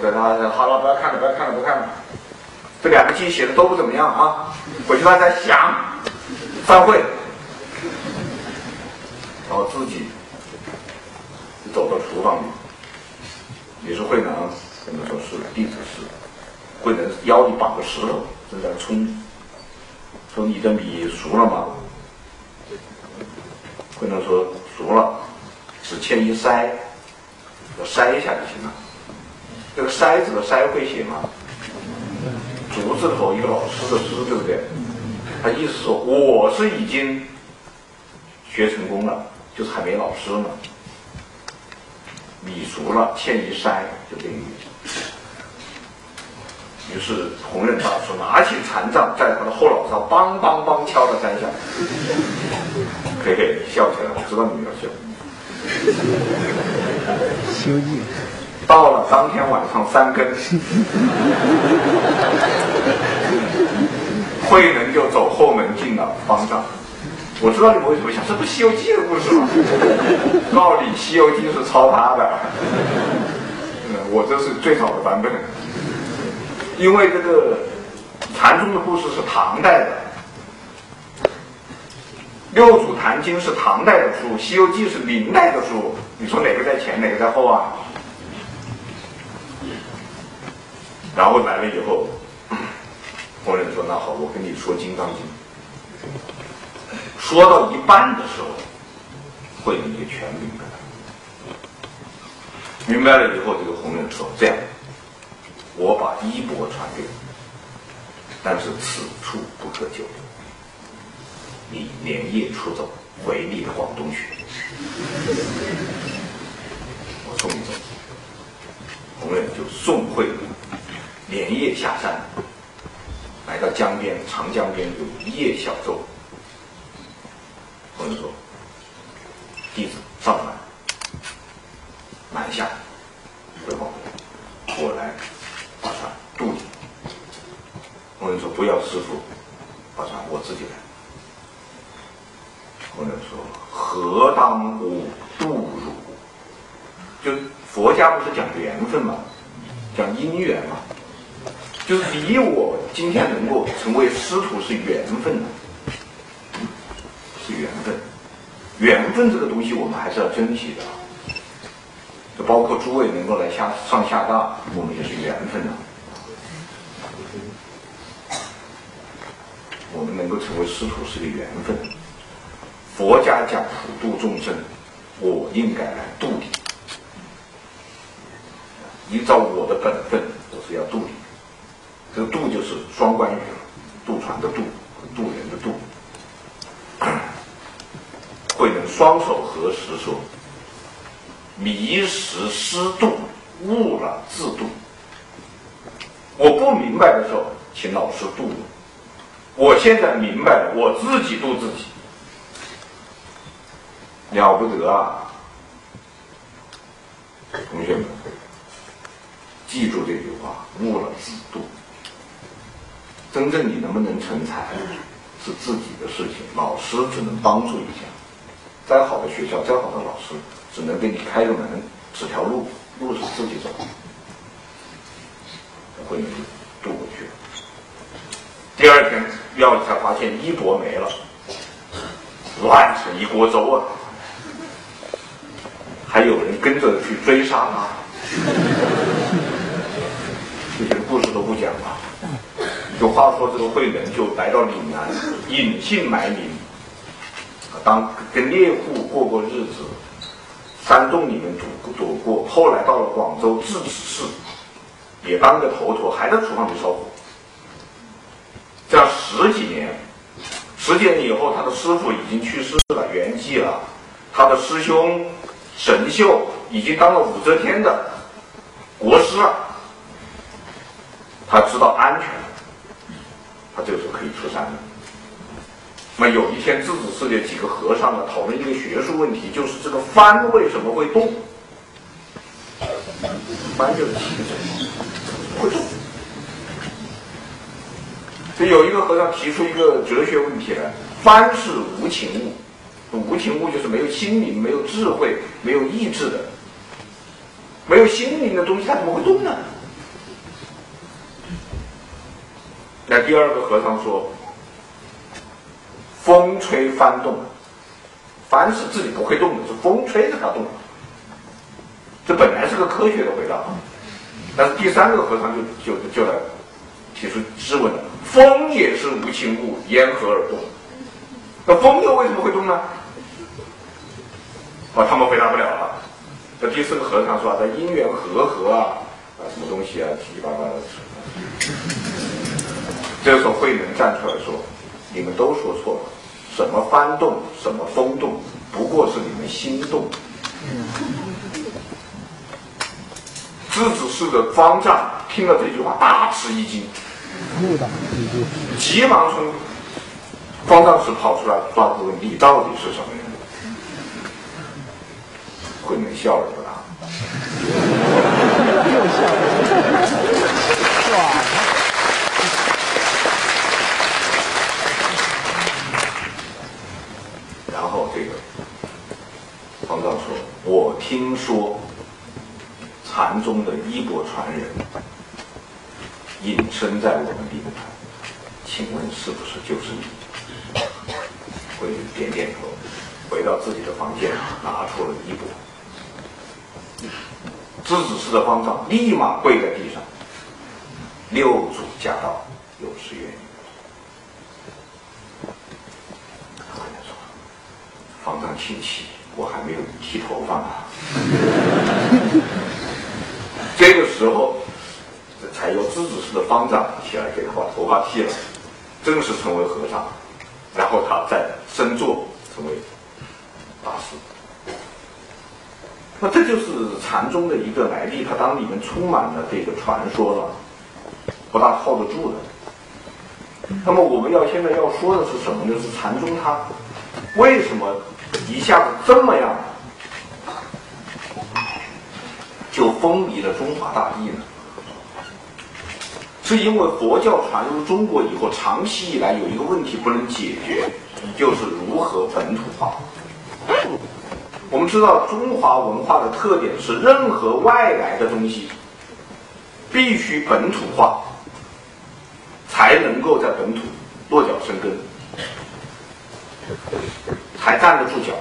在他好了，不要看了，不要看了，不看了。这两个题写的都不怎么样啊，回去他在想，散会，然后自己走到厨房里，也是慧能跟他说是弟子是，慧能腰里绑个石头正在冲，说你的米熟了吗？慧能说熟了，只欠一筛，我筛一下就行了。这个筛子的筛会写吗？竹字头一个老师的师，对不对？他意思说我是已经学成功了，就是还没老师呢。米熟了，欠一筛，就这个意思。于是弘忍大师拿起禅杖，在他的后脑勺梆梆梆敲了三下，嘿嘿，笑起来，我知道你要笑。西游记。到了当天晚上三更，慧能就走后门进了方丈。我知道你们为什么想，这不《西游记》的故事吗？告诉你，《西游记》是抄他的，我这是最早的版本。因为这个禅宗的故事是唐代的，《六祖坛经》是唐代的书，《西游记》是明代的书。你说哪个在前，哪个在后啊？然后来了以后，弘忍说：“那好，我跟你说《金刚经》。”说到一半的时候，慧能就全明白了。明白了以后，这个红人说：“这样，我把衣钵传给你，但是此处不可久留，你连夜出走，回你的广东去。我送你走。”红人就送慧能。夜下山，来到江边，长江边有一叶小舟。朋友说，弟子上船，南下，汇报，我来把船渡你。或者说不要师傅把船，我自己来。或者说何当我渡汝？就佛家不是讲缘分嘛，讲因缘嘛。就是你我今天能够成为师徒是缘分的，是缘分。缘分这个东西我们还是要珍惜的，就包括诸位能够来下上下大，我们也是缘分的。我们能够成为师徒是个缘分。佛家讲普度众生，我应该来度你。依照我的本分，我是要度你。这个渡就是双关语了，渡船的渡，渡人的渡。慧能双手合十说：“迷失失度，误了自度。我不明白的时候，请老师渡我。我现在明白了，我自己渡自己，了不得啊！同学们，记住这句话：误了自度。”真正你能不能成才，是自己的事情，老师只能帮助一下。再好的学校，再好的老师，只能给你开个门，指条路，路是自己走。慧能渡过去。第二天，庙里才发现衣钵没了，乱成一锅粥啊！还有人跟着去追杀他，这些故事都不讲了。就话说，这个慧能就来到岭南，隐姓埋名，当跟猎户过过日子，山洞里面躲躲过。后来到了广州智齿市，也当个头陀，还在厨房里烧火。这样十几年，十几年以后，他的师傅已经去世了，圆寂了。他的师兄神秀已经当了武则天的国师了。他知道安全。他这个时候可以出山了。那么有一天，智子寺的几个和尚呢讨论一个学术问题，就是这个帆为什么会动？帆就是气水，会动。所以有一个和尚提出一个哲学问题来：帆是无情物，无情物就是没有心灵、没有智慧、没有意志的，没有心灵的东西，它怎么会动呢？那第二个和尚说：“风吹幡动，凡是自己不会动的，是风吹着它动。”这本来是个科学的回答，但是第三个和尚就就就来提出质问：“风也是无情物，烟何而动？那风又为什么会动呢？”啊，他们回答不了了。这第四个和尚说：“啊这因缘和合啊，啊，什么东西啊，七七八八的。”这时候慧能站出来说：“你们都说错了，什么幡动，什么风动，不过是你们心动。”狮子氏的方丈听了这句话，大吃一惊，急忙从方丈室跑出来，抓住问：“你到底是什么人？”慧能笑了。又笑了，然 后这个方丈说：“我听说禅宗的衣钵传人隐身在我们灵台，请问是不是就是你？”慧能点点头，回到自己的房间，拿出了衣钵。知子寺的方丈立马跪在地上，六祖驾到，有失远迎。方丈请起，我还没有剃头发呢。这个时候，才由知子氏的方丈起来给他把头发剃了，正式成为和尚。然后他再升座成为大师。那这就是禅宗的一个来历，它当里面充满了这个传说了，不大靠得住的。那么我们要现在要说的是什么呢？是禅宗它为什么一下子这么样就风靡了中华大地呢？是因为佛教传入中国以后，长期以来有一个问题不能解决，就是如何本土化。我们知道中华文化的特点是，任何外来的东西必须本土化，才能够在本土落脚生根，才站得住脚。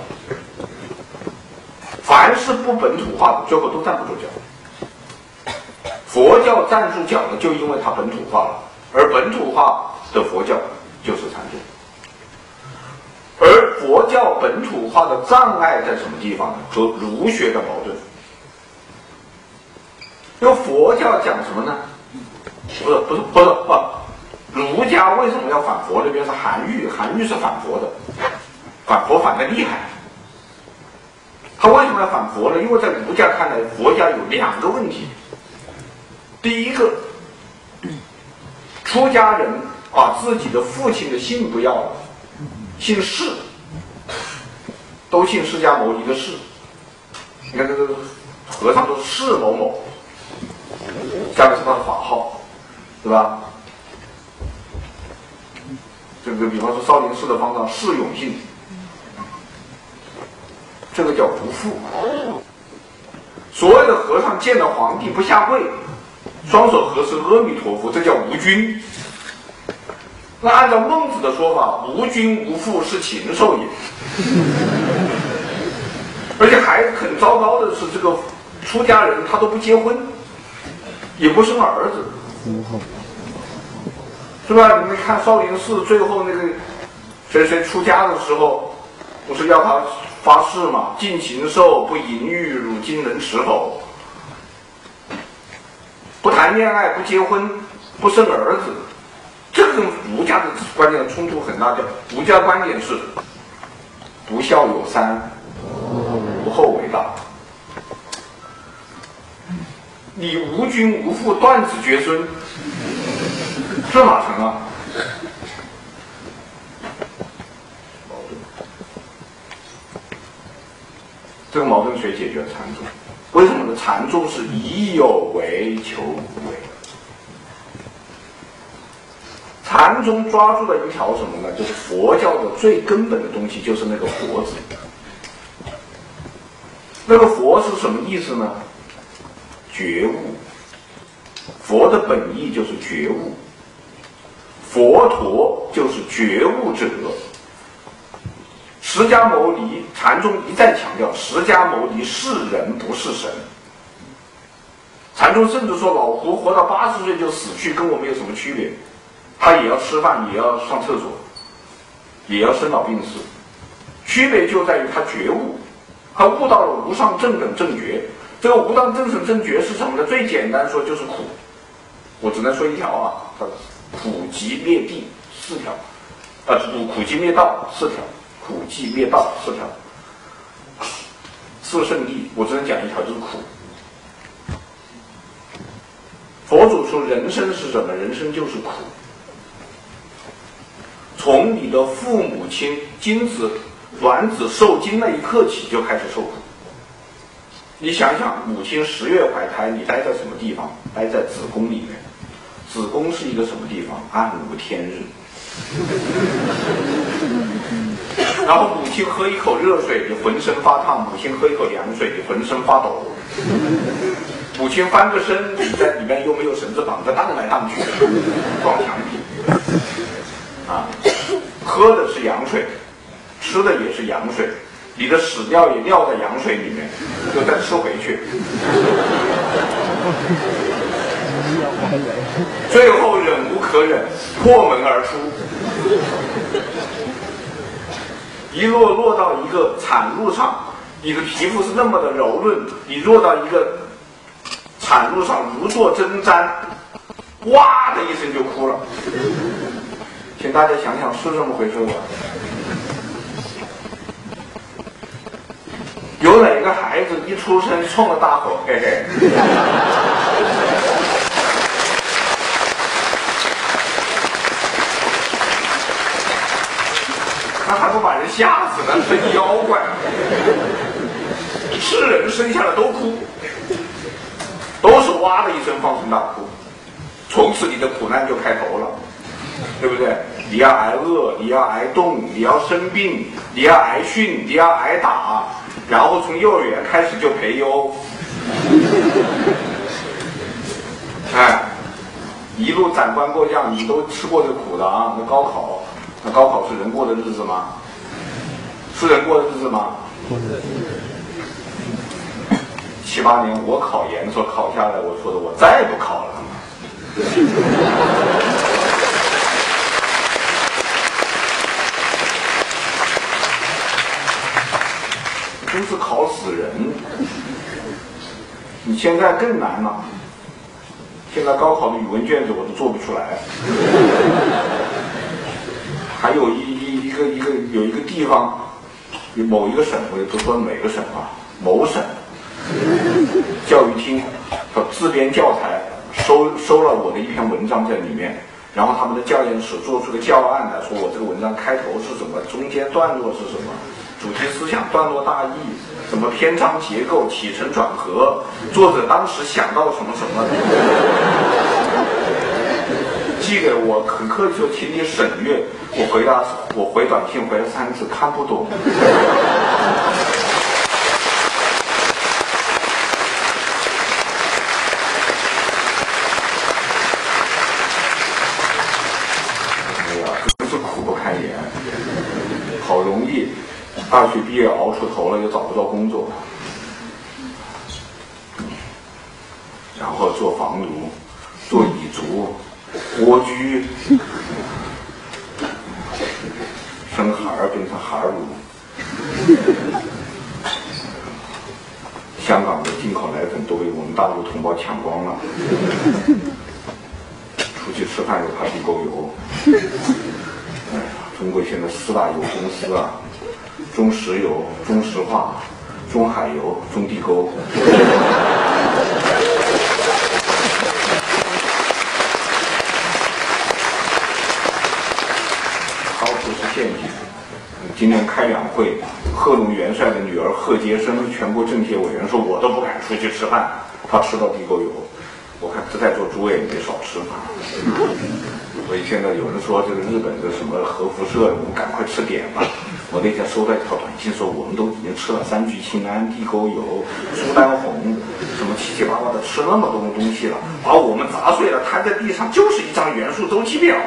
凡是不本土化的，最后都站不住脚。佛教站住脚了，就因为它本土化了，而本土化的佛教就是禅宗。而佛教本土化的障碍在什么地方呢？和儒学的矛盾。因为佛教讲什么呢？不是不是不是不，儒家为什么要反佛？那边是韩愈，韩愈是反佛的，反佛反的厉害。他为什么要反佛呢？因为在儒家看来，佛家有两个问题。第一个，出家人把自己的父亲的姓不要了。姓释，都姓释迦牟尼的释。你看这个和尚都是释某某，下面是他的法号，对吧？这个比方说少林寺的方丈释永信，这个叫不富。所有的和尚见到皇帝不下跪，双手合十阿弥陀佛，这叫无君。那按照孟子的说法，无君无父是禽兽也。而且还很糟糕的是，这个出家人他都不结婚，也不生儿子，是吧？你们看少林寺最后那个谁谁出家的时候，不是要他发誓嘛？尽禽兽，不淫欲，汝今能持否？不谈恋爱，不结婚，不生儿子。这跟儒家的观念冲突很大。叫儒家观点是不孝有三，无后为大。你无君无父，断子绝孙，这哪成啊？矛盾。这个矛盾谁解决？禅宗。为什么呢？禅宗是以有为求无为。禅宗抓住了一条什么呢？就是佛教的最根本的东西，就是那个“佛”字。那个“佛”是什么意思呢？觉悟。佛的本意就是觉悟。佛陀就是觉悟者。释迦牟尼禅宗一再强调，释迦牟尼是人不是神。禅宗甚至说，老胡活到八十岁就死去，跟我们有什么区别？他也要吃饭，也要上厕所，也要生老病死。区别就在于他觉悟，他悟到了无上正等正觉。这个无上正等正觉是什么呢？最简单说就是苦。我只能说一条啊，苦集灭地四条，啊苦苦集灭道四条，苦集灭道四条，四圣地，我只能讲一条，就是苦。佛祖说，人生是什么？人生就是苦。从你的父母亲精子卵子受精那一刻起，就开始受苦。你想想，母亲十月怀胎，你待在什么地方？待在子宫里面。子宫是一个什么地方？暗无天日。然后母亲喝一口热水，你浑身发烫；母亲喝一口凉水，你浑身发抖。母亲翻个身，你在里面又没有绳子绑着，荡来荡去，撞墙壁。啊，喝的是羊水，吃的也是羊水，你的屎尿也尿在羊水里面，就再吃回去。最后忍无可忍，破门而出，一落落到一个产褥上，你的皮肤是那么的柔润，你落到一个产褥上如坐针毡，哇的一声就哭了。请大家想想是这么回事吧？有哪个孩子一出生冲着大吼，嘿嘿？那还不把人吓死呢？是妖怪！是人生下来都哭，都是哇的一声放声大哭，从此你的苦难就开头了，对不对？你要挨饿，你要挨冻，你要生病，你要挨训，你要挨打，然后从幼儿园开始就培优，哎，一路斩关过将，你都吃过这苦的啊！那高考。那高考是人过的日子吗？是人过的日子吗？七八年我考研的时候考下来，我说的我再也不考了。真是考死人！你现在更难了。现在高考的语文卷子我都做不出来。还有一一一个一个有一个地方，某一个省，我也不说每个省啊，某省教育厅说自编教材收收了我的一篇文章在里面，然后他们的教研室做出个教案来说我这个文章开头是什么，中间段落是什么，主题思想、段落大意，什么篇章结构、起承转合，作者当时想到什么什么。寄给我，很客气说，请你审阅。我回答，我回短信回了三次，看不懂。哎呀，真是苦不堪言。好容易，大学毕业熬出头了，又找不到工作，然后做房奴，做蚁族。蜗居，生孩儿变成孩儿奴，香港的进口奶粉都被我们大陆同胞抢光了，出去吃饭又怕地沟油，哎呀，中国现在四大油公司啊，中石油、中石化、中海油、中地沟。今天开两会，贺龙元帅的女儿贺杰生，全国政协委员说，我都不敢出去吃饭，他吃到地沟油。我看在座诸位也没少吃嘛。所以现在有人说这个日本的什么核辐射，我们赶快吃点吧。我那天收到一条短信说，我们都已经吃了三聚氰胺、地沟油、苏丹红，什么七七八八的吃那么多东西了，把我们砸碎了，摊在地上就是一张元素周期表。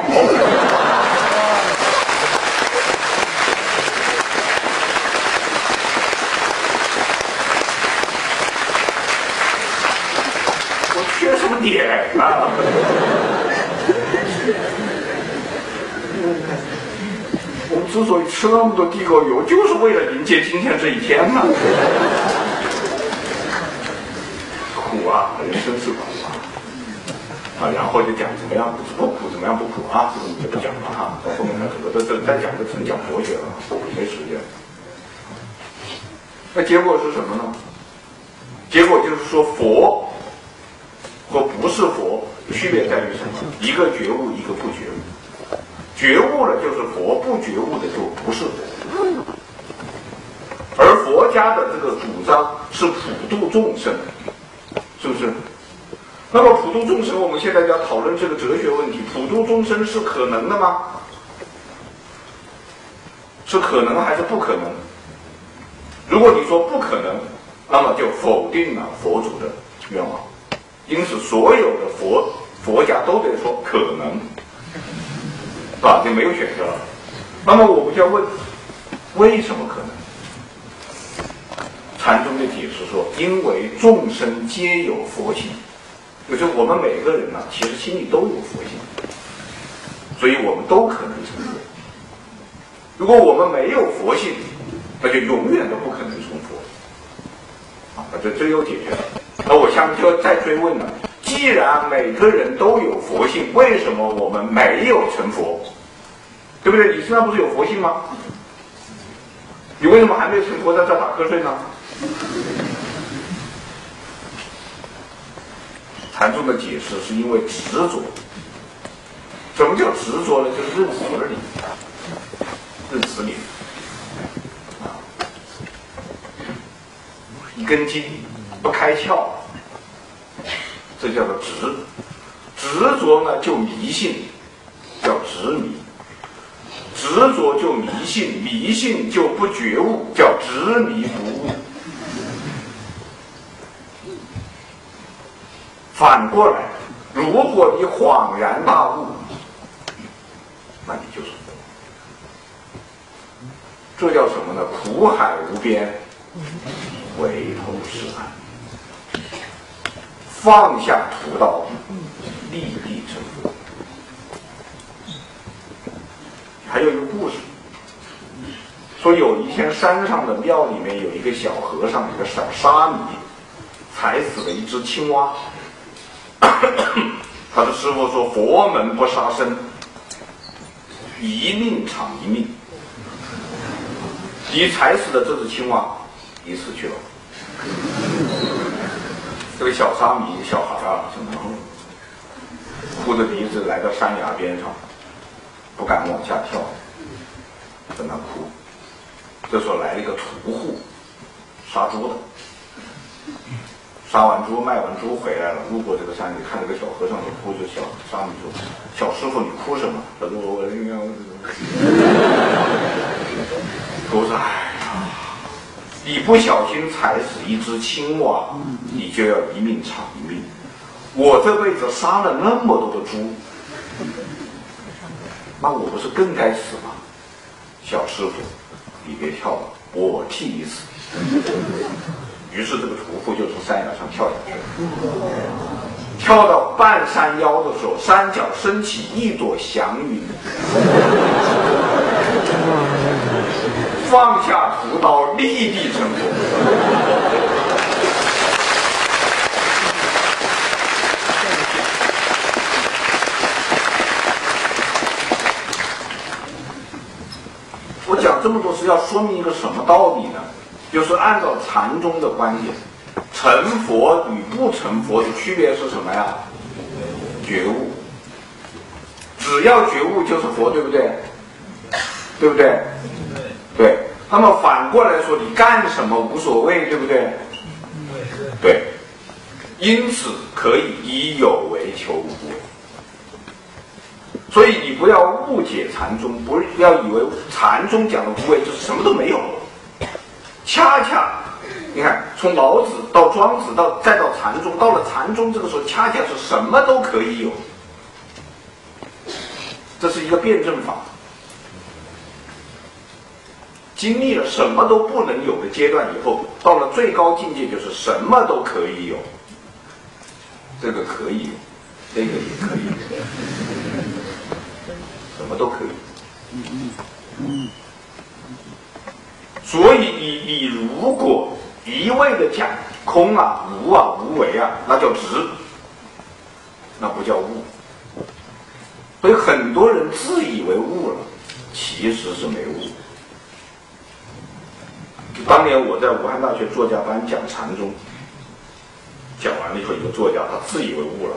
我点啊？我们之所以吃那么多地沟油，就是为了迎接今天这一天嘛。苦啊，人生是苦啊！啊，然后就讲怎么样不苦，怎么样不苦啊，这个就不讲了哈。后面呢，这个这这再讲就纯讲佛学了，没时间。那结果是什么呢？结果就是说，佛和不是佛区别在于什么？一个觉悟，一个不觉悟。觉悟了就是佛，不觉悟的就不是佛。而佛家的这个主张是普度众生，是不是？那么普度众生，我们现在要讨论这个哲学问题：普度众生是可能的吗？是可能还是不可能？如果你说不可能，那么就否定了佛祖的愿望。因此，所有的佛佛家都得说可能。是吧？就没有选择了。那么我们就要问，为什么可能？禅宗的解释说，因为众生皆有佛性，就是我们每个人呢，其实心里都有佛性，所以我们都可能成佛。如果我们没有佛性，那就永远都不可能成佛。啊，这这又解决了。那我下面就要再追问了。既然每个人都有佛性，为什么我们没有成佛？对不对？你身上不是有佛性吗？你为什么还没有成佛，在这打瞌睡呢？禅宗的解释是因为执着。什么叫执着呢？就是认死理，认死理。一根筋不开窍。这叫做执，执着呢就迷信，叫执迷；执着就迷信，迷信就不觉悟，叫执迷不悟。反过来，如果你恍然大悟，那你就是。这叫什么呢？苦海无边，回头是岸。放下屠刀，立地成佛。还有一个故事，说有一天山上的庙里面有一个小和尚，一个小沙弥，踩死了一只青蛙。他的师傅说：“佛门不杀生，一命偿一命。你踩死的这只青蛙，你死去了。”这个小沙弥小孩啊，就能哭着鼻子来到山崖边上，不敢往下跳，在那哭。这时候来了一个屠户，杀猪的，杀完猪卖完猪回来了，路过这个山里，看这个小和尚就哭，就小沙弥说：“小师傅，你哭什么？”他说：“我应该，我说哎。”你不小心踩死一只青蛙，你就要一命偿一命。我这辈子杀了那么多的猪，那我不是更该死吗？小师傅，你别跳了，我替你死。于是这个屠夫就从山崖上跳下去了。跳到半山腰的时候，山脚升起一朵祥云。放下屠刀，立地成佛。我讲这么多是要说明一个什么道理呢？就是按照禅宗的观点，成佛与不成佛的区别是什么呀？觉悟。只要觉悟就是佛，对不对？对不对？对，那么反过来说，你干什么无所谓，对不对？对，因此可以以有为求无。所以你不要误解禅宗，不要以为禅宗讲的无为就是什么都没有。恰恰，你看，从老子到庄子到再到禅宗，到了禅宗这个时候，恰恰是什么都可以有。这是一个辩证法。经历了什么都不能有的阶段以后，到了最高境界，就是什么都可以有。这个可以，那个也可以。什么都可以，所以你你如果一味的讲空啊、无啊、无为啊，那叫执，那不叫悟。所以很多人自以为悟了，其实是没悟。当年我在武汉大学作家班讲禅宗，讲完了以后，一个作家他自以为悟了。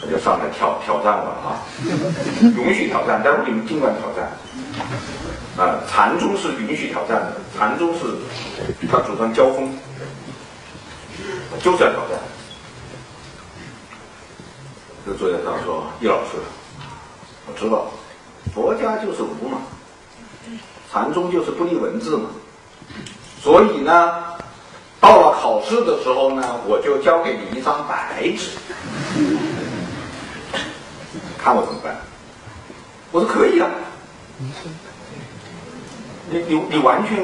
他就上来挑挑战了啊！允许挑战，但是你们尽管挑战。啊，禅宗是允许挑战的，禅宗是他主张交锋，就是要挑战。这个作家上说：“叶老师，我知道，佛家就是无嘛，禅宗就是不立文字嘛，所以呢，到了考试的时候呢，我就交给你一张白纸。”看我怎么办？我说可以啊。你你你完全，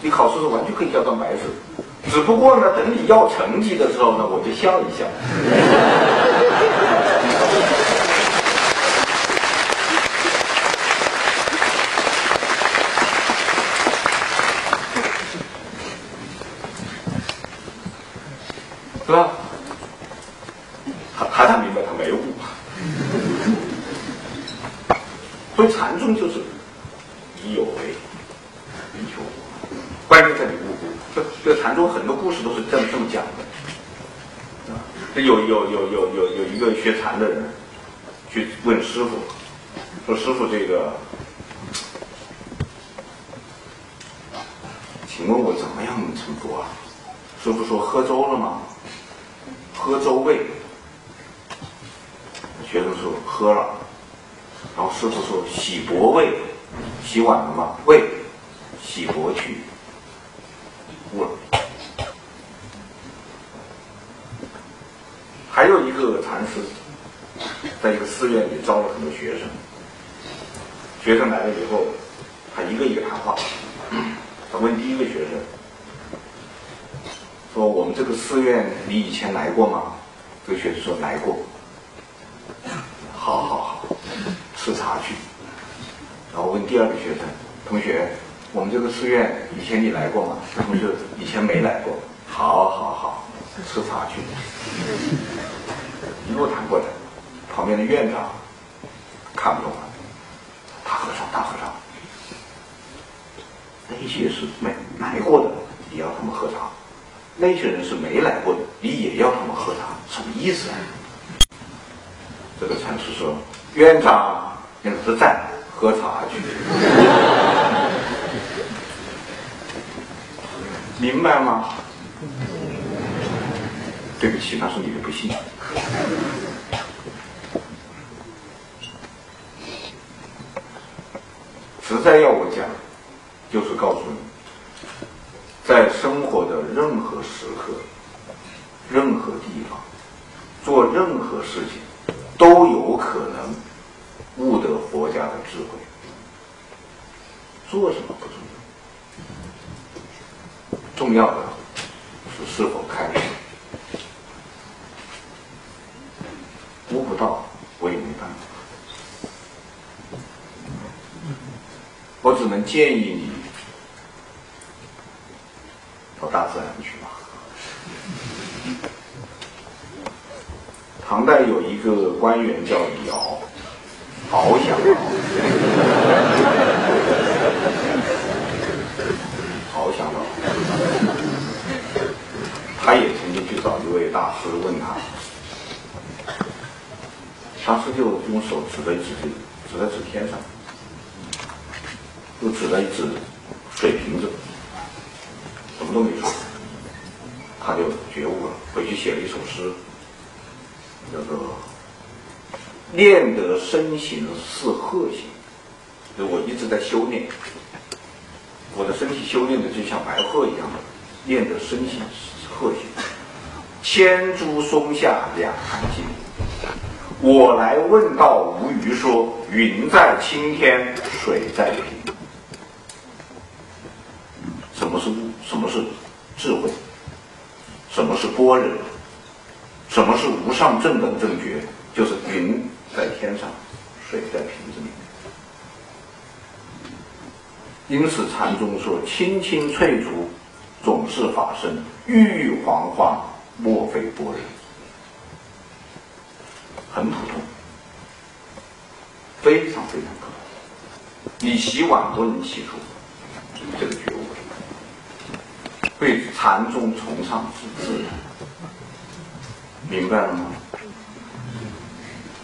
你考试时完全可以交张白纸，只不过呢，等你要成绩的时候呢，我就笑一笑。是吧？他他才明白他没悟。所以禅宗就是以有为，以求无，关键在你悟。这这禅宗很多故事都是这么这么讲的。啊，有有有有有有一个学禅的人去问师傅，说师傅这个，请问我怎么样能成佛啊？师傅说喝粥了吗？喝粥喂。学生说喝了。然后师傅说：“洗钵喂，洗碗了吗？喂，洗钵去，悟了。”还有一个禅师，在一个寺院里招了很多学生。学生来了以后，他一个一个谈话。他问第一个学生：“说我们这个寺院你以前来过吗？”这个学生说：“来过。”好好好。吃茶去，然后问第二个学生同学：“我们这个寺院以前你来过吗？”同学以前没来过。好好好，吃茶去。一路谈过来，旁边的院长看不懂了，大和尚，大和尚，那些是没来过的，你要他们喝茶；那些人是没来过的，你也要他们喝茶，什么意思啊？这个禅师说：“院长。”那是在喝茶去，明白吗？对不起，那是你的不幸。实在要我讲，就是告诉你，在生活的任何时刻、任何地方，做任何事情，都有可能。悟得佛家的智慧，做什么不重要，重要的是是否开悟不到，我也没办法。我们建议你到大自然去吧。唐代有一个官员叫李敖。好想啊！好想啊！他也曾经去找一位大师问他，大师就用手指了一指，指了指天上，又指了一指水瓶子，什么都没说，他就觉悟了，回去写了一首诗，叫做。练得身形是鹤形，就我一直在修炼，我的身体修炼的就像白鹤一样，练得身形是鹤形。千株松下两寒金，我来问道无余说：云在青天，水在平。什么是悟？什么是智慧？什么是般若？什么是无上正等正觉？就是云在天上，水在瓶子里面。因此禅宗说：“青青翠竹，总是法身；郁郁黄花，莫非般若。”很普通，非常非常普通。你洗碗都能洗出这个觉悟。对禅宗崇尚之自然，明白了吗？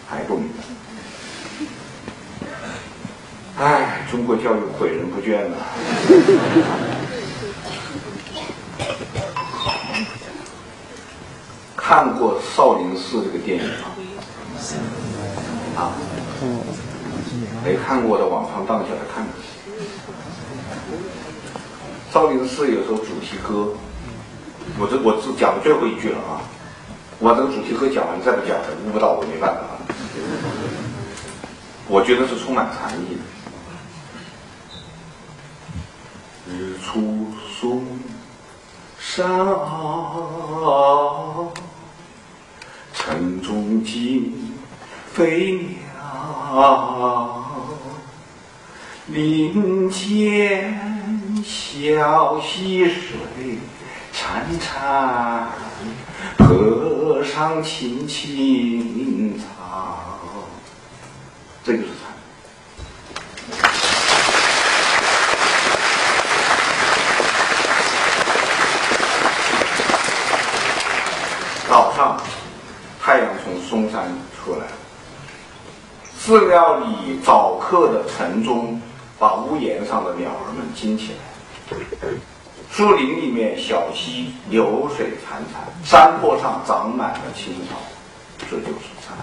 还不明白？哎，中国教育毁人不倦呐！看过《少林寺》这个电影吗？啊？没看过的，往上荡起来看。少林寺有首主题歌，我这我只讲最后一句了啊！我这个主题歌讲完再不讲，悟不到我没办法。我觉得是充满禅意的。日出嵩山坳，城中惊飞鸟，林间。小溪水潺潺，坡上青青草。这就是禅。早上，太阳从嵩山出来了，寺庙里早课的晨钟把屋檐上的鸟儿们惊起来。树林里面，小溪流水潺潺，山坡上长满了青草，这就是禅。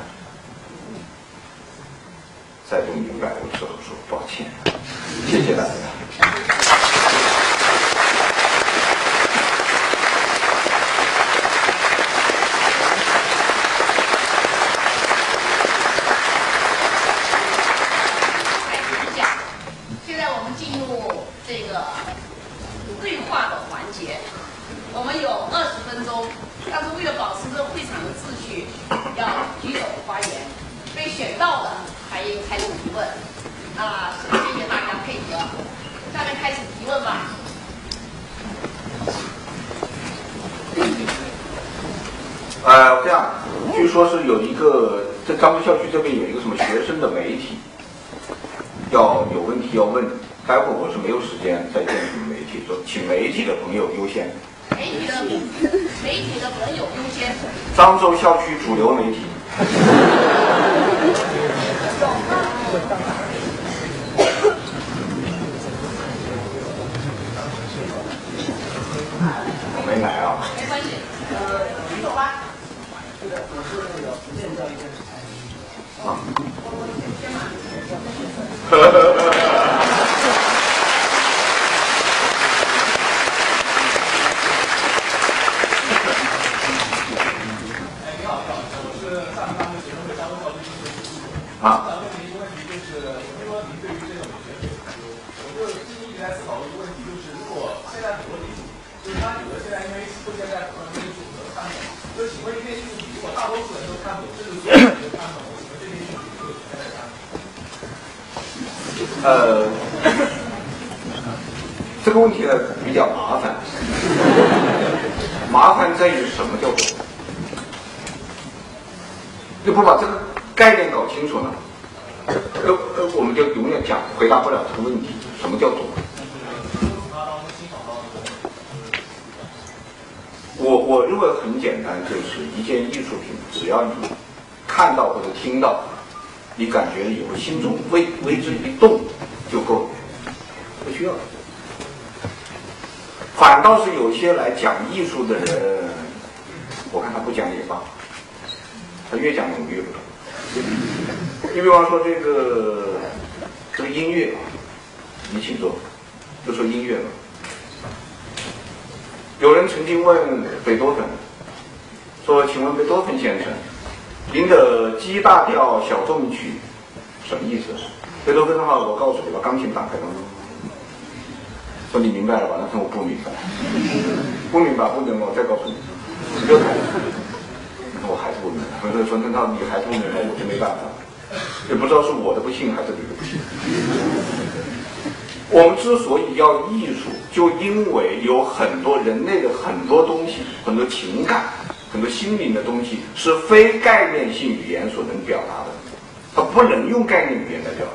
再不明白，我只能说抱歉。谢谢大家。呃，这样，据说是有一个在漳州校区这边有一个什么学生的媒体，要有问题要问，待会儿我是没有时间再见你们媒体，说请媒体的朋友优先。媒体的媒体的朋友优先。漳州校区主流媒体。我没来啊。没关系，呃，你走吧。啊。呵呵呵呵。啊。问您一个问题，就是听说您对于这种学术研究，我就最近一直在思考一个问题，就是如果现在很多媒体，就是他有的现在因为会现在很多艺术的看懂，就请问一件艺术品，如果大多数人都看懂，甚至所有人都看懂，请问这件艺术品会存在在哪里？呃，这个问题呢比较麻烦，麻烦在于什么叫懂？就不把这个概念搞清楚呢，呃呃，我们就永远讲回答不了这个问题。什么叫懂？我认为很简单，就是一件艺术品，只要你看到或者听到，你感觉有心中为为之一动就够了，不需要。反倒是有些来讲艺术的人，我看他不讲也罢，他越讲我们越不懂。你比方说这个这个音乐，你请坐，就说音乐吧。有人曾经问贝多芬，说：“请问贝多芬先生，您的 G 大调小奏鸣曲什么意思？”贝多芬的话，我告诉你，把钢琴打开了。说你明白了吧？他说我不明白，不明白，不明白，我再告诉你，你就弹。我还是不明白。我说说那他你还是不明白，我就没办法。也不知道是我的不幸还是你的不幸。我们之所以要艺术，就因为有很多人类的很多东西，很多情感，很多心灵的东西是非概念性语言所能表达的，它不能用概念语言来表达，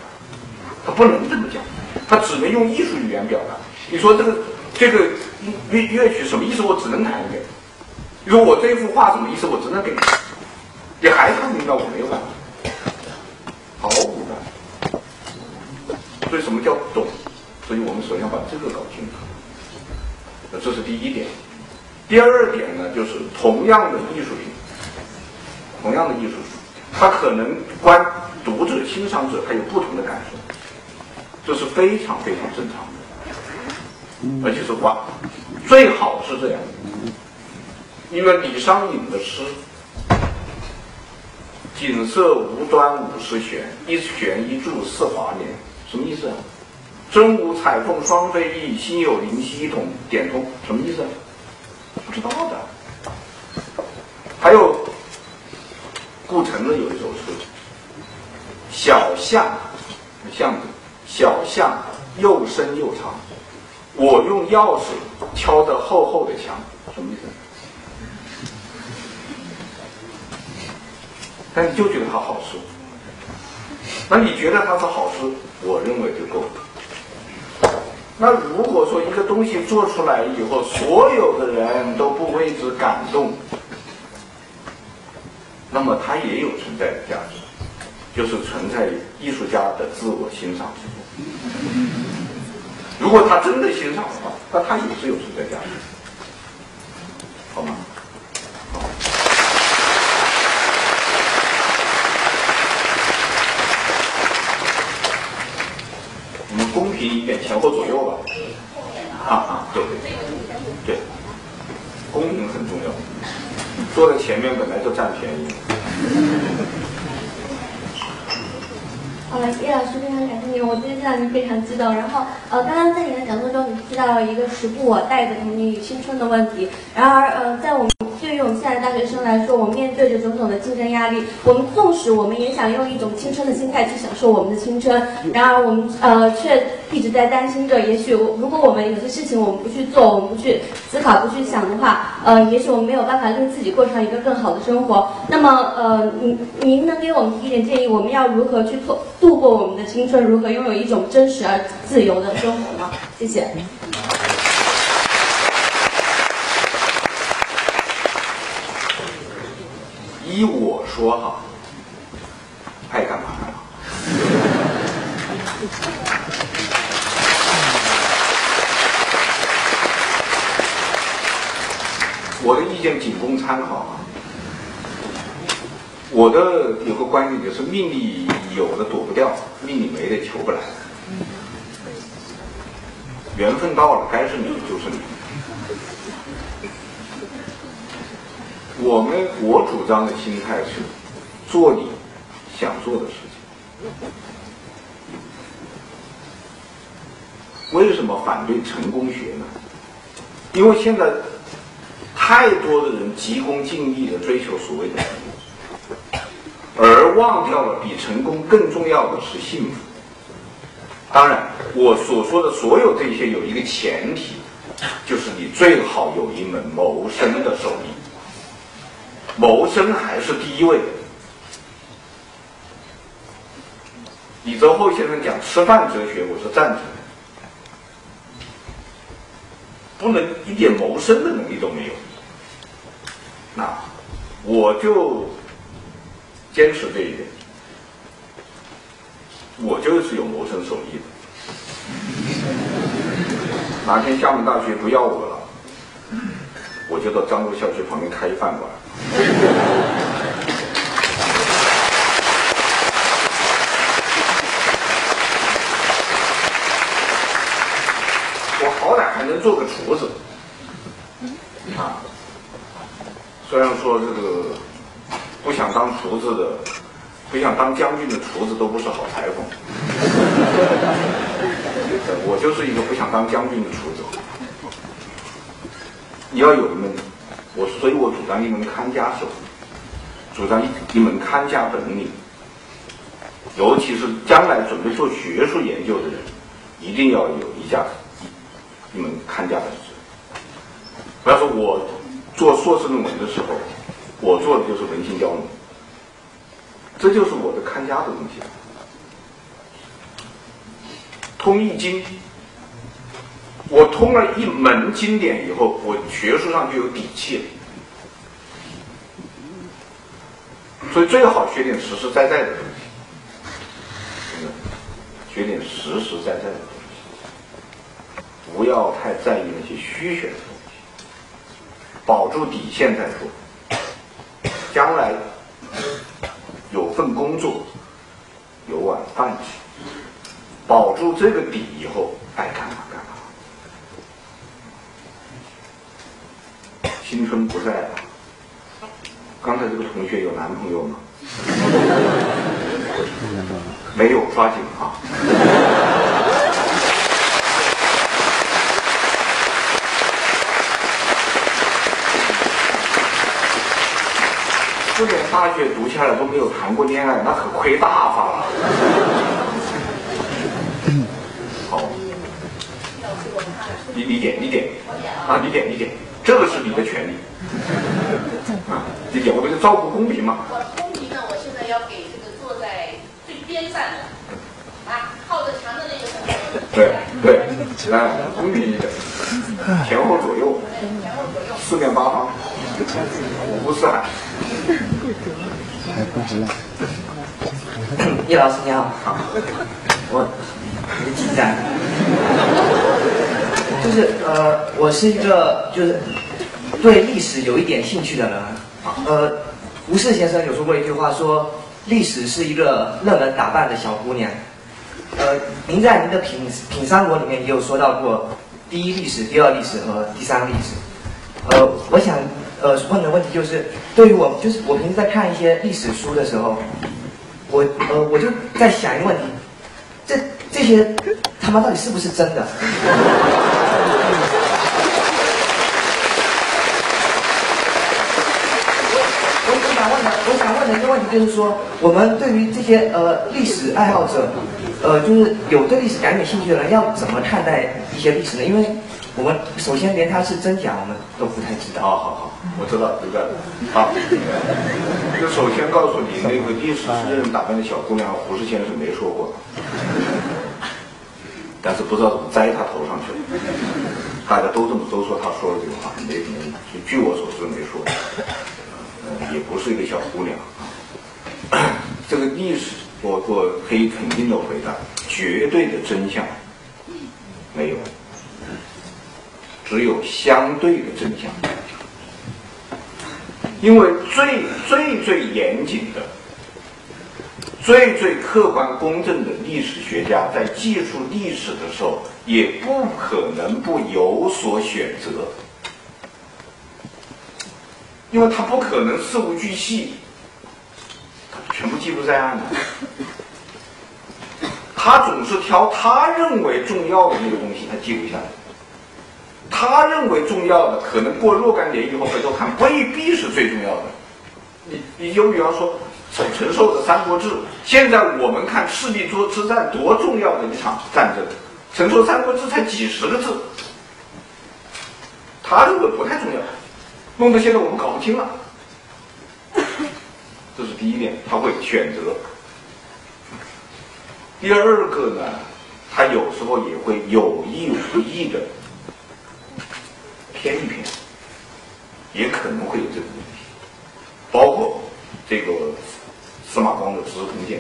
它不能这么讲，它只能用艺术语言表达。你说这个这个乐乐曲什么意思？我只能弹一遍。你说我这幅画什么意思？我只能给你。你还是不明白，我没有办法，毫无办法。所以什么叫懂？所以我们首先把这个搞清楚。那这是第一点。第二点呢，就是同样的艺术品，同样的艺术品，它可能观读者、欣赏者他有不同的感受，这是非常非常正常的，而且是哇，最好是这样。因为李商隐的诗“锦瑟无端五十弦，一弦一柱四华年”，什么意思啊？真无彩凤双飞翼，心有灵犀一统点通，什么意思？不知道的。还有顾城的有一首诗：“小巷，巷子，小巷又深又长，我用钥匙敲着厚厚的墙。”什么意思？但你就觉得它好吃，那你觉得它是好吃，我认为就够了。那如果说一个东西做出来以后，所有的人都不为之感动，那么它也有存在的价值，就是存在于艺术家的自我欣赏之中。如果他真的欣赏的话，那他也是有存在价值，好吗？好。我们公平一点，前后左右吧。啊啊，对对，公平很重要。坐在前面本来就占便宜。好了，叶老师非常感谢你，我今天见到您非常激动。然后，呃，刚刚在你的讲座中，你提到了一个时不我待的童年与青春的问题。然而，呃，在我们于我们现在大学生来说，我们面对着种种的竞争压力，我们纵使我们也想用一种青春的心态去享受我们的青春，然而我们呃却一直在担心着，也许如果我们有些事情我们不去做，我们不去思考、不去想的话，呃，也许我们没有办法令自己过上一个更好的生活。那么，呃，您您能给我们提一点建议，我们要如何去度度过我们的青春，如何拥有一种真实而自由的生活吗？谢谢。依我说哈，爱干嘛干嘛。我的意见仅供参考啊。我的有个观点就是，命里有的躲不掉，命里没的求不来。缘分到了，该是你就是你我们我主张的心态是做你想做的事情。为什么反对成功学呢？因为现在太多的人急功近利的追求所谓的成功，而忘掉了比成功更重要的是幸福。当然，我所说的所有这些有一个前提，就是你最好有一门谋生的手艺。谋生还是第一位。李泽厚先生讲吃饭哲学，我是赞成的。不能一点谋生的能力都没有，那我就坚持这一点，我就是有谋生手艺的。哪天厦门大学不要我了，我就到漳州校区旁边开一饭馆。我好歹还能做个厨子。啊虽然说这个不想当厨子的不想当将军的厨子都不是好裁缝。我就是一个不想当将军的厨子。你要有一门，我所以，我主张一门看家手艺，主张一一门看家本领。尤其是将来准备做学术研究的人，一定要有一家一门看家本事。不要说我做硕士论文的时候，我做的就是文心雕龙，这就是我的看家的东西。通易经，我通了一门经典以后，我学术上就有底气了。所以最好学点实实在在的东西。学点实实在在的东西，不要太在意那些虚选的东西，保住底线再说。将来有份工作，有碗饭吃，保住这个底以后，爱干嘛青春不在了，刚才这个同学有男朋友吗？没有，抓紧啊！四年大学读下来都没有谈过恋爱，那可亏大发了。好，你你点你点啊，你点你点，这个是你的权利啊，理解，我不是照顾公平吗？我公平呢，我现在要给这个坐在最边上的啊，靠着墙的那个人。对对，来公平一点，前后左右，前后左右。四面八方，五湖四海。还不值了。叶老师你好，我有点紧张，就是呃，我是一个就是对历史有一点兴趣的人，呃，吴适先生有说过一句话，说历史是一个任人打扮的小姑娘，呃，您在您的品品三国里面也有说到过第一历史、第二历史和第三历史，呃，我想呃问的问题就是，对于我就是我平时在看一些历史书的时候，我呃我就在想一个问题，这这些他妈到底是不是真的？我我想问的，我想问的一个问题就是说，我们对于这些呃历史爱好者，呃，就是有对历史感兴趣的人，要怎么看待一些历史呢？因为我们首先连它是真假我们都不太知道。好好好，我知道，对不对？好，就首先告诉你，那个历史诗人打扮的小姑娘，胡适先生没说过，但是不知道怎么栽他头上去了。大家都这么都说他说了这个话，没没，据我所知没说，呃，也不是一个小姑娘。这个历史，我我可以肯定的回答，绝对的真相没有。只有相对的真相，因为最最最严谨的、最最客观公正的历史学家在记述历史的时候，也不可能不有所选择，因为他不可能事无巨细，记录在案的，他总是挑他认为重要的那个东西，他记录下来。他认为重要的，可能过若干年以后回头看，未必是最重要的。你你就比方说陈陈寿的《三国志》，现在我们看赤壁之之战多重要的一场战争，陈寿《三国志》才几十个字，他认为不太重要，弄得现在我们搞不清了。这是第一点，他会选择。第二个呢，他有时候也会有意无意的。偏一偏，也可能会有这个问题，包括这个司马光的《资治通鉴》。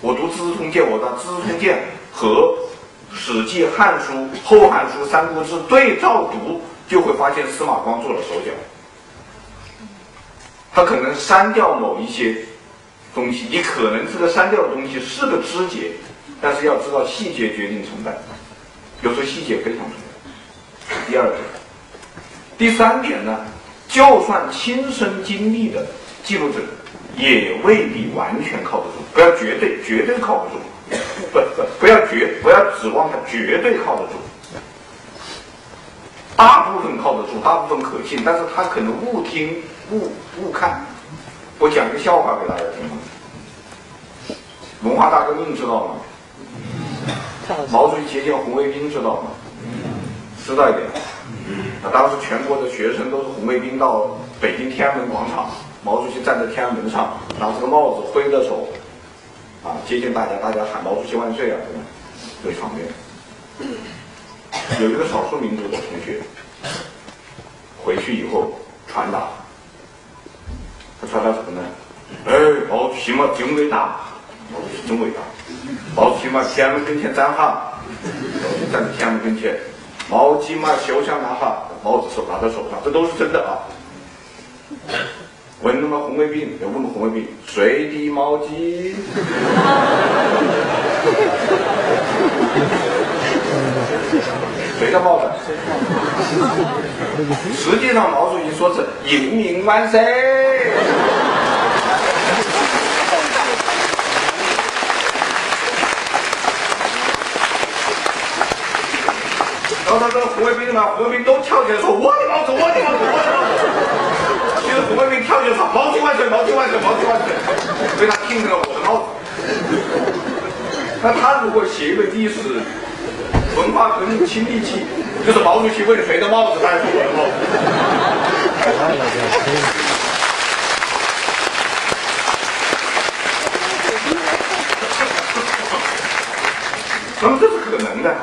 我读《资治通鉴》，我把《资治通鉴》和《史记》《汉书》《后汉书》《三国志》对照读，就会发现司马光做了手脚。他可能删掉某一些东西，你可能这个删掉的东西是个枝节，但是要知道细节决定成败。有时候细节非常重要。第二点，第三点呢，就算亲身经历的记录者，也未必完全靠得住，不要绝对绝对靠不住，不不不要绝不要指望他绝对靠得住。大部分靠得住，大部分可信，但是他可能误听误误看。我讲一个笑话给大家听？文化大革命知道吗？毛主席接见红卫兵知道吗？知道一点。啊，当时全国的学生都是红卫兵到北京天安门广场，毛主席站在天安门上，拿着个帽子挥着手，啊，接见大家，大家喊毛主席万岁啊？这个场面。有一个少数民族的同学回去以后传达，他传达什么呢？哎，毛主席嘛真伟大，毛主席真伟大。毛主席嘛天安门跟前站哈，站在天安门跟前，毛巾嘛袖上拿好，帽子手拿在手上，这都是真的啊。问那么红卫兵，又问红卫兵，谁的毛巾？谁的帽子？实际上，毛主席说是“人民万岁”。然后他说红卫兵嘛，红卫兵都跳起来说：“我的帽子，我的帽子，我的帽子。”其实红卫兵跳起来说：“毛主席万岁，毛主席万岁，毛主席万岁。”所以他听成了我的帽子。那他如果写一个历史文化革命亲历记，就是毛主席为了谁的帽子，当然是我的帽子。那么这是可能的。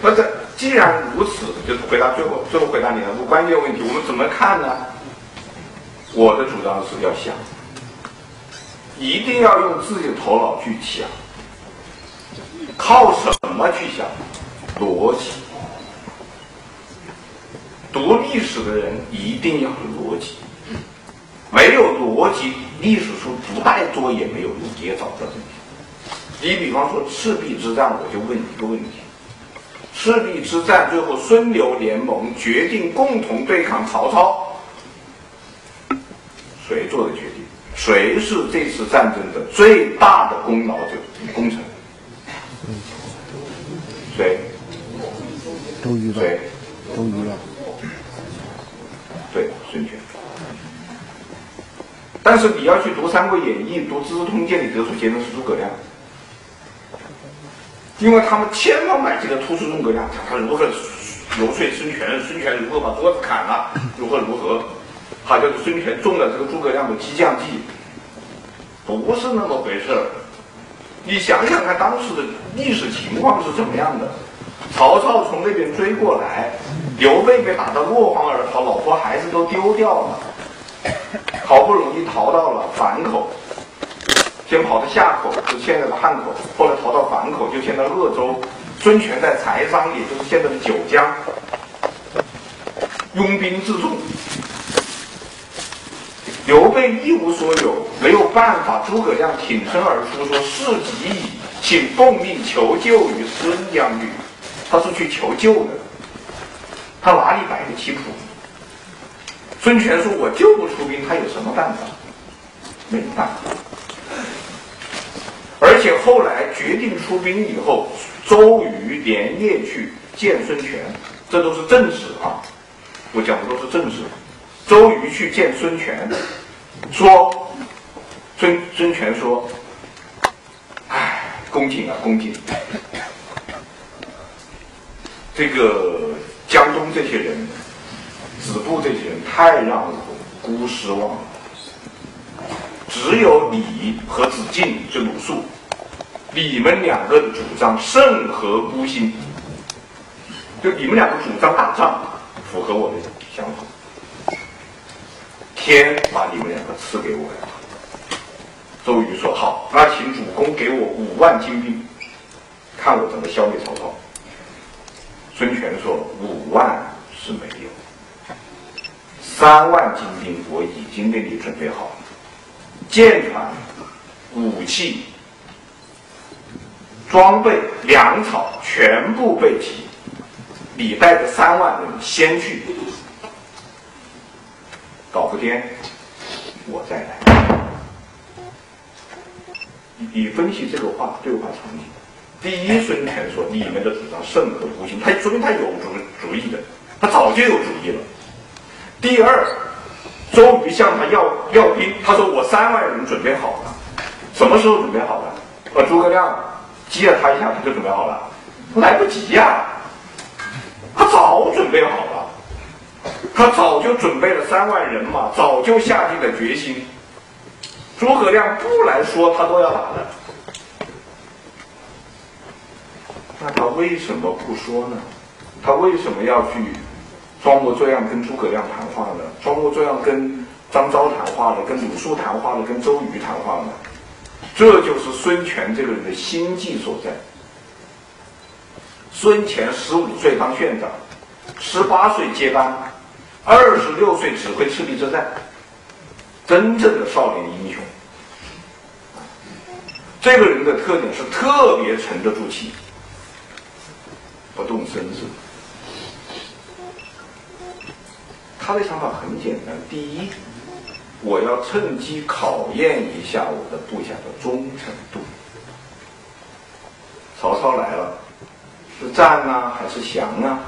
那这既然如此，就是回答最后最后回答你的关键问题，我们怎么看呢？我的主张是要想，一定要用自己的头脑去想，靠什么去想？逻辑。读历史的人一定要有逻辑，没有逻辑，历史书不带做也没有用，也找不到证据。你比方说赤壁之战，我就问你一个问题。赤壁之战最后孙刘联盟决定共同对抗曹操，谁做的决定？谁是这次战争的最大的功劳者、功臣？谁？周瑜吧，谁？周瑜吧。对，孙权。但是你要去读《三国演义》、读《资治通鉴》，你得出结论是诸葛亮。因为他们千方百计的突出诸葛亮，讲他如何游说孙权，孙权如何把桌子砍了，如何如何，好像是孙权中了这个诸葛亮的激将计，不是那么回事儿。你想想看，当时的历史情况是怎么样的？曹操从那边追过来，刘备被打得落荒而逃，老婆孩子都丢掉了，好不容易逃到了樊口。先跑到夏口，就现在的汉口，后来逃到樊口，就现在鄂州。孙权在柴桑，也就是现在的九江，拥兵自重。刘备一无所有，没有办法。诸葛亮挺身而出，说：“事急矣，请奉命求救于孙将军。”他是去求救的，他哪里摆得起谱？孙权说：“我救不出兵，他有什么办法？没办法。”而且后来决定出兵以后，周瑜连夜去见孙权，这都是正史啊！我讲的都是正史。周瑜去见孙权，说孙孙权说：“哎，公瑾啊，公瑾，这个江东这些人，子布这些人太让我孤失望了。只有你和子敬，就鲁肃。”你们两个主张甚合孤心，就你们两个主张打仗，符合我的想法。天把你们两个赐给我了。周瑜说好，那请主公给我五万精兵，看我怎么消灭曹操。孙权说五万是没有，三万精兵我已经给你准备好了，舰船、武器。装备、粮草全部备齐，你带着三万人先去，搞不掂，我再来。你分析这个话对话场景。第一，孙权说你们的主张甚可不行，他说明他有主主意的，他早就有主意了。第二，周瑜向他要要兵，他说我三万人准备好了，什么时候准备好的？呃，诸葛亮激了他一下，他就准备好了，来不及呀，他早准备好了，他早就准备了三万人马，早就下定了决心。诸葛亮不来说，他都要打的。那他为什么不说呢？他为什么要去装模作样跟诸葛亮谈话呢？装模作样跟张昭谈话了，跟鲁肃谈话了，跟周瑜谈话了？这就是孙权这个人的心计所在。孙权十五岁当县长，十八岁接班，二十六岁指挥赤壁之战，真正的少年英雄。这个人的特点是特别沉得住气。不动声色，他的想法很简单：第一，我要趁机考验一下我的部下的忠诚度。曹操来了，是战呢还是降呢？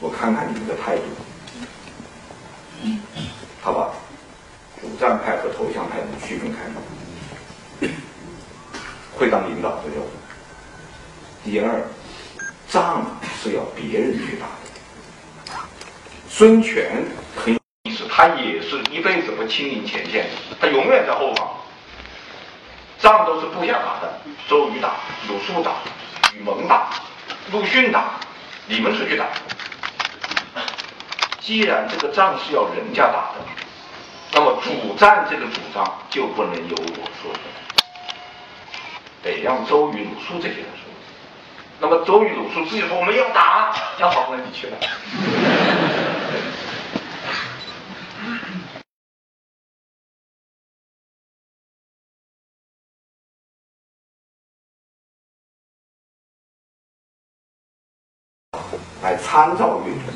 我看看你们的态度。他把主战派和投降派能区分开吗，会当领导的要。第二。仗是要别人去打的。孙权很有意思，他也是一辈子不亲临前线，他永远在后方。仗都是部下打的，周瑜打，鲁肃打，吕蒙打，陆逊打，你们出去打。既然这个仗是要人家打的，那么主战这个主张就不能由我说出来，得让周瑜、鲁肃这些人说。那么周瑜、鲁肃自己说我们要打，要好，那你去了。来参照阅读。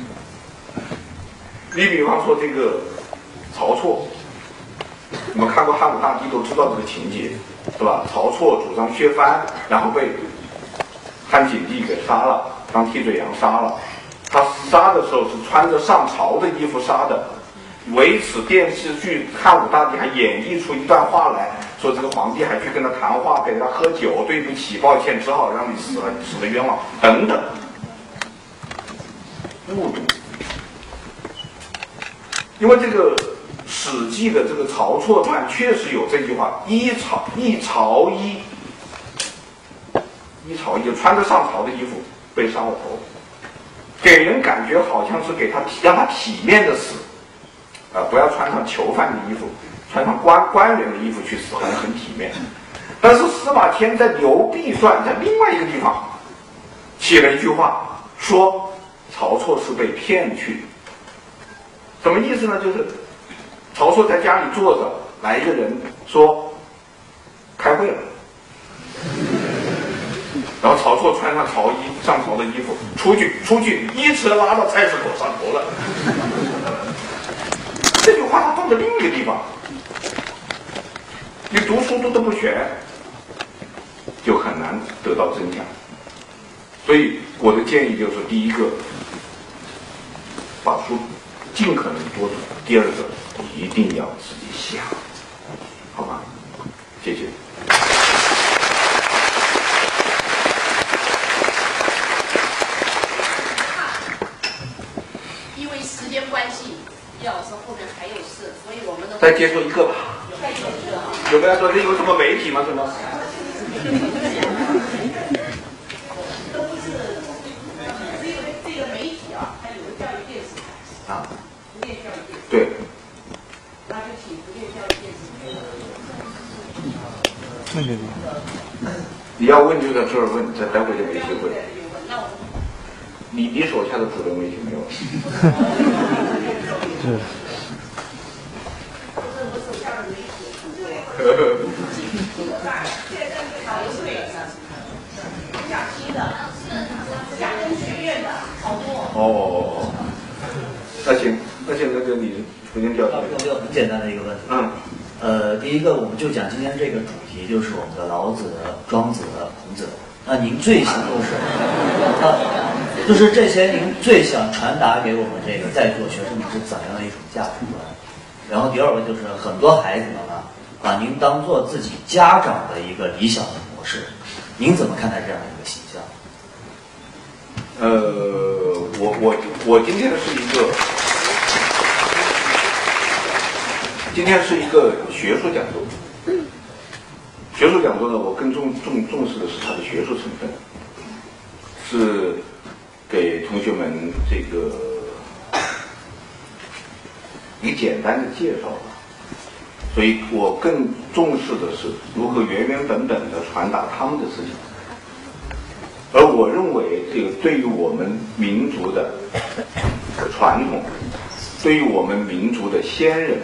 你比方说这个曹错，我们看过汉武大帝都知道这个情节，是吧？曹错主张削藩，然后被。汉景帝给杀了，当替罪羊杀了。他杀的时候是穿着上朝的衣服杀的。为此电视剧汉武大帝还演绎出一段话来说，这个皇帝还去跟他谈话，给他喝酒，对不起，抱歉，只好让你死了，死的冤枉等等。误读，因为这个《史记》的这个《曹错传》确实有这句话：一朝一朝一。一朝衣穿着上朝的衣服被杀了头，给人感觉好像是给他让他体面的死，啊，不要穿上囚犯的衣服，穿上官官员的衣服去死，好像很体面。但是司马迁在《刘备传》在另外一个地方写了一句话，说曹错是被骗去的。什么意思呢？就是曹错在家里坐着，来一个人说开会了。然后曹错穿上朝衣，上朝的衣服出去，出去一车拉到菜市口上头了。这句话他放在另一个地方，你读书读的不全，就很难得到真相。所以我的建议就是：第一个，把书尽可能多读；第二个，一定要自己想，好吧？谢谢。因为时间关系，叶老师后面还有事，所以我们再接受一个吧。有没有说这有什么媒体吗？什么？都不是，这个这个媒体啊，它有个教育电视台啊，福建教育电视对。那就请福建教育电视那个。你要问就在这儿问，再待会就没机会。你你手下的主流媒体没有？是。讲新的，讲工学院的好多。哦，那行，那行，那个你首先表达。我有很简单的一个问题。嗯。呃，第一个，我们就讲今天这个主题，就是我们的老子、庄子、孔子。那您最想就是啊，就是这些您最想传达给我们这个在座学生们是怎样的一种价值观？然后第二个就是很多孩子们啊，把您当做自己家长的一个理想的模式，您怎么看待这样一个形象？呃，我我我今天是一个，今天是一个学术讲座。学术讲座呢，我更重重重视的是它的学术成分，是给同学们这个一个简单的介绍吧。所以我更重视的是如何原原本本的传达他们的思想。而我认为，这个对于我们民族的传统，对于我们民族的先人，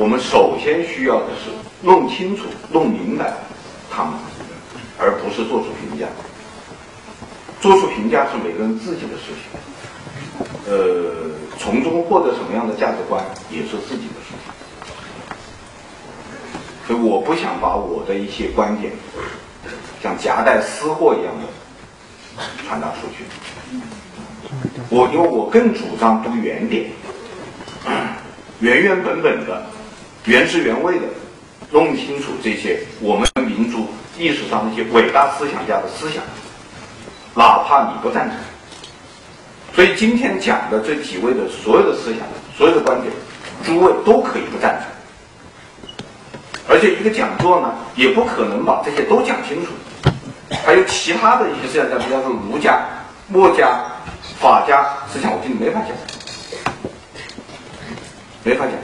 我们首先需要的是。弄清楚、弄明白他们，而不是做出评价。做出评价是每个人自己的事情，呃，从中获得什么样的价值观也是自己的事情。所以我不想把我的一些观点像夹带私货一样的传达出去。我因为我更主张读原点，原原本本的、原汁原味的。弄清楚这些我们民族历史上那些伟大思想家的思想，哪怕你不赞成。所以今天讲的这几位的所有的思想、所有的观点，诸位都可以不赞成。而且一个讲座呢，也不可能把这些都讲清楚。还有其他的一些思想家，比方说儒家、墨家、法家思想，我今天没法讲，没法讲。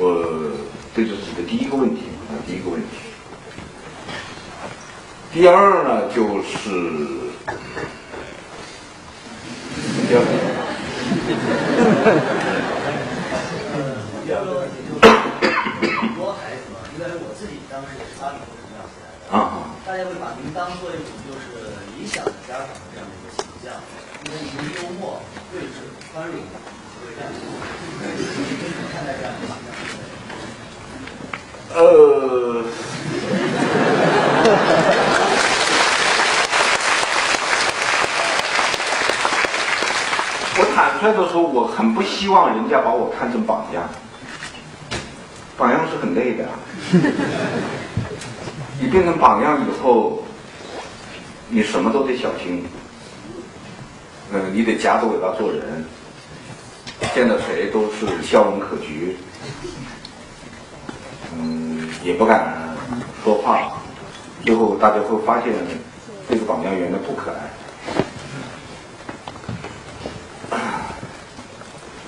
我。这就是这个第一个问题啊，第一个问题。第二呢，就是第二个，第二个问题就是很多孩子嘛，因为我自己当时也是八零后成长起来的，啊，大家会把您当做一种就是理想的家长的这样的一个形象，因为您幽默、睿智、宽容，会这样，你怎么看待这样的形象？呃，我坦率的说，我很不希望人家把我看成榜样，榜样是很累的。你变成榜样以后，你什么都得小心。嗯，你得夹着尾巴做人，见到谁都是笑容可掬。嗯也不敢说话，最后大家会发现这个榜样原来不可爱。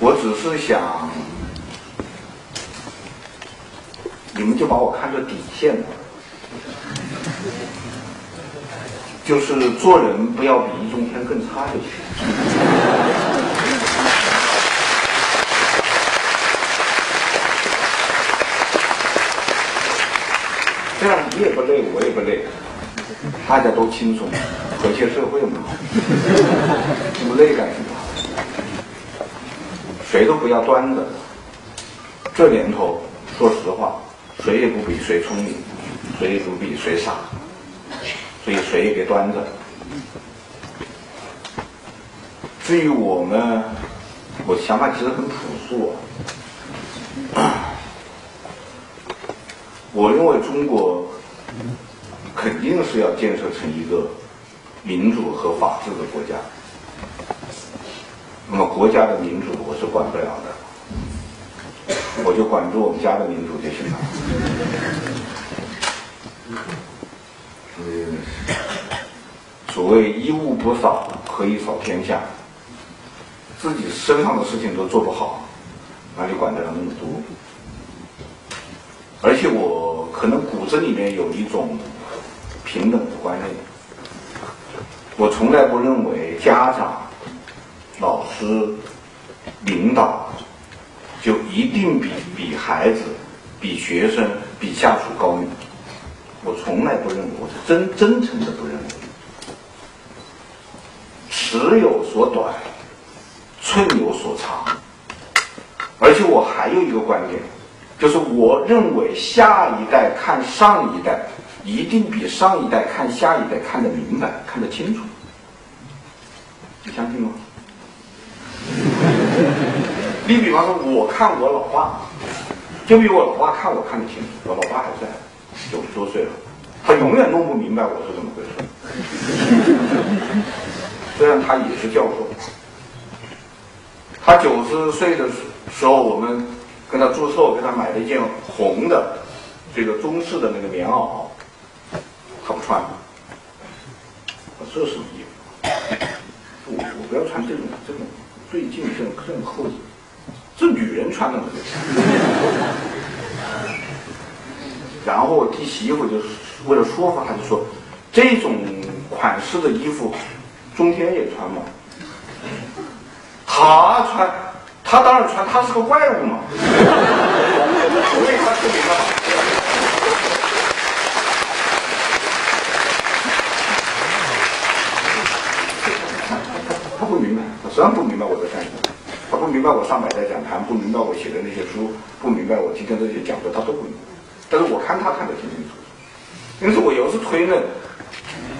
我只是想，你们就把我看作底线了，就是做人不要比易中天更差就行。你也不累，我也不累，大家都轻松，和谐社会嘛，这么累干什么？谁都不要端着。这年头，说实话，谁也不比谁聪明，谁也不比谁傻，所以谁也别端着。至于我们，我想法其实很朴素啊。我认为中国肯定是要建设成一个民主和法治的国家。那么国家的民主我是管不了的，我就管住我们家的民主就行了。嗯，所谓一物不扫，何以扫天下？自己身上的事情都做不好，哪里管得了那么多？而且我可能骨子里面有一种平等的观念，我从来不认为家长、老师、领导就一定比比孩子、比学生、比下属高明。我从来不认为，我是真真诚的不认为。尺有所短，寸有所长。而且我还有一个观点，就是我认为下一代看上一代，一定比上一代看下一代看得明白、看得清楚。你相信吗？你比方说，我看我老爸，就比我老爸看我看得清楚。我老爸还在，九十多岁了，他永远弄不明白我是怎么回事。虽然他也是教授，他九十岁的时候，我们跟他祝寿，给他买了一件红的这个中式的那个棉袄，他不穿。我这什么衣服？我我不要穿这种这种最近这种这种扣子，这女人穿的嘛。然后我弟媳妇就是为了说服他，就说这种款式的衣服，中天也穿吗？他穿，他当然穿，他是个怪物嘛。所以他出名了。他虽然，不明白我在干什么，他不明白我上百代讲坛，不明白我写的那些书，不明白我今天这些讲座，他都不明白。但是我看他看得清清楚楚，因此我有时推论，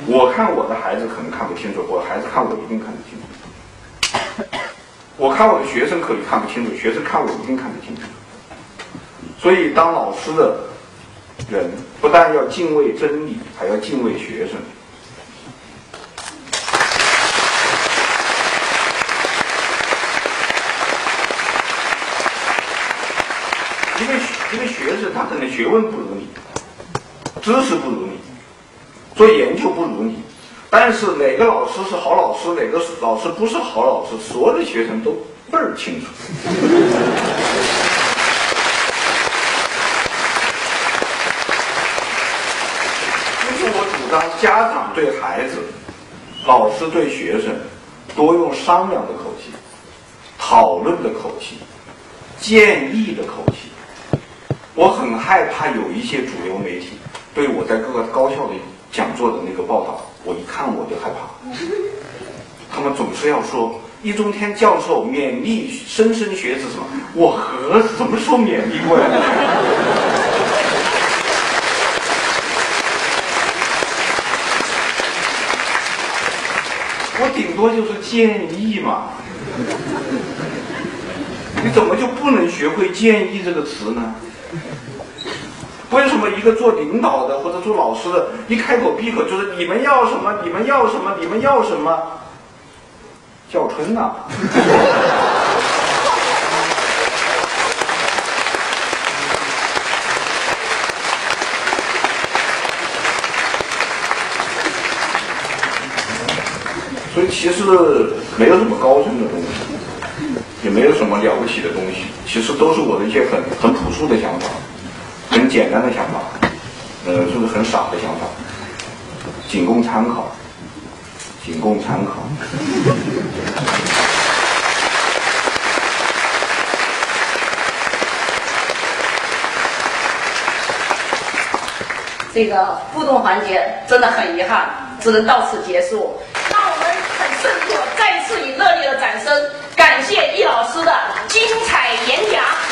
我看我的孩子可能看不清楚，我孩子看我一定看得清楚。我看我的学生可以看不清楚，学生看我一定看得清楚。所以当老师的人不但要敬畏真理，还要敬畏学生。因为因为学生他可能学问不如你，知识不如你，做研究不如你，但是哪个老师是好老师，哪个老师不是好老师，所有的学生都倍儿清楚。因此，我主张家长对孩子、老师对学生多用商量的口气、讨论的口气、建议的口气。我很害怕有一些主流媒体对我在各个高校的讲座的那个报道，我一看我就害怕。他们总是要说易中天教授勉励莘莘学子什么，我何什么时候勉励过呀？我顶多就是建议嘛。你怎么就不能学会“建议”这个词呢？为什么一个做领导的或者做老师的，一开口闭口就是你们要什么，你们要什么，你们要什么？叫春呐、所以其实没有什么高深的东西，也没有什么了不起的东西，其实都是我的一些很很朴素的想法。很简单的想法，呃，就是很傻的想法，仅供参考，仅供参考。这个互动环节真的很遗憾，只能到此结束。让我、再次以热烈的掌声，感谢易老师的精彩演讲。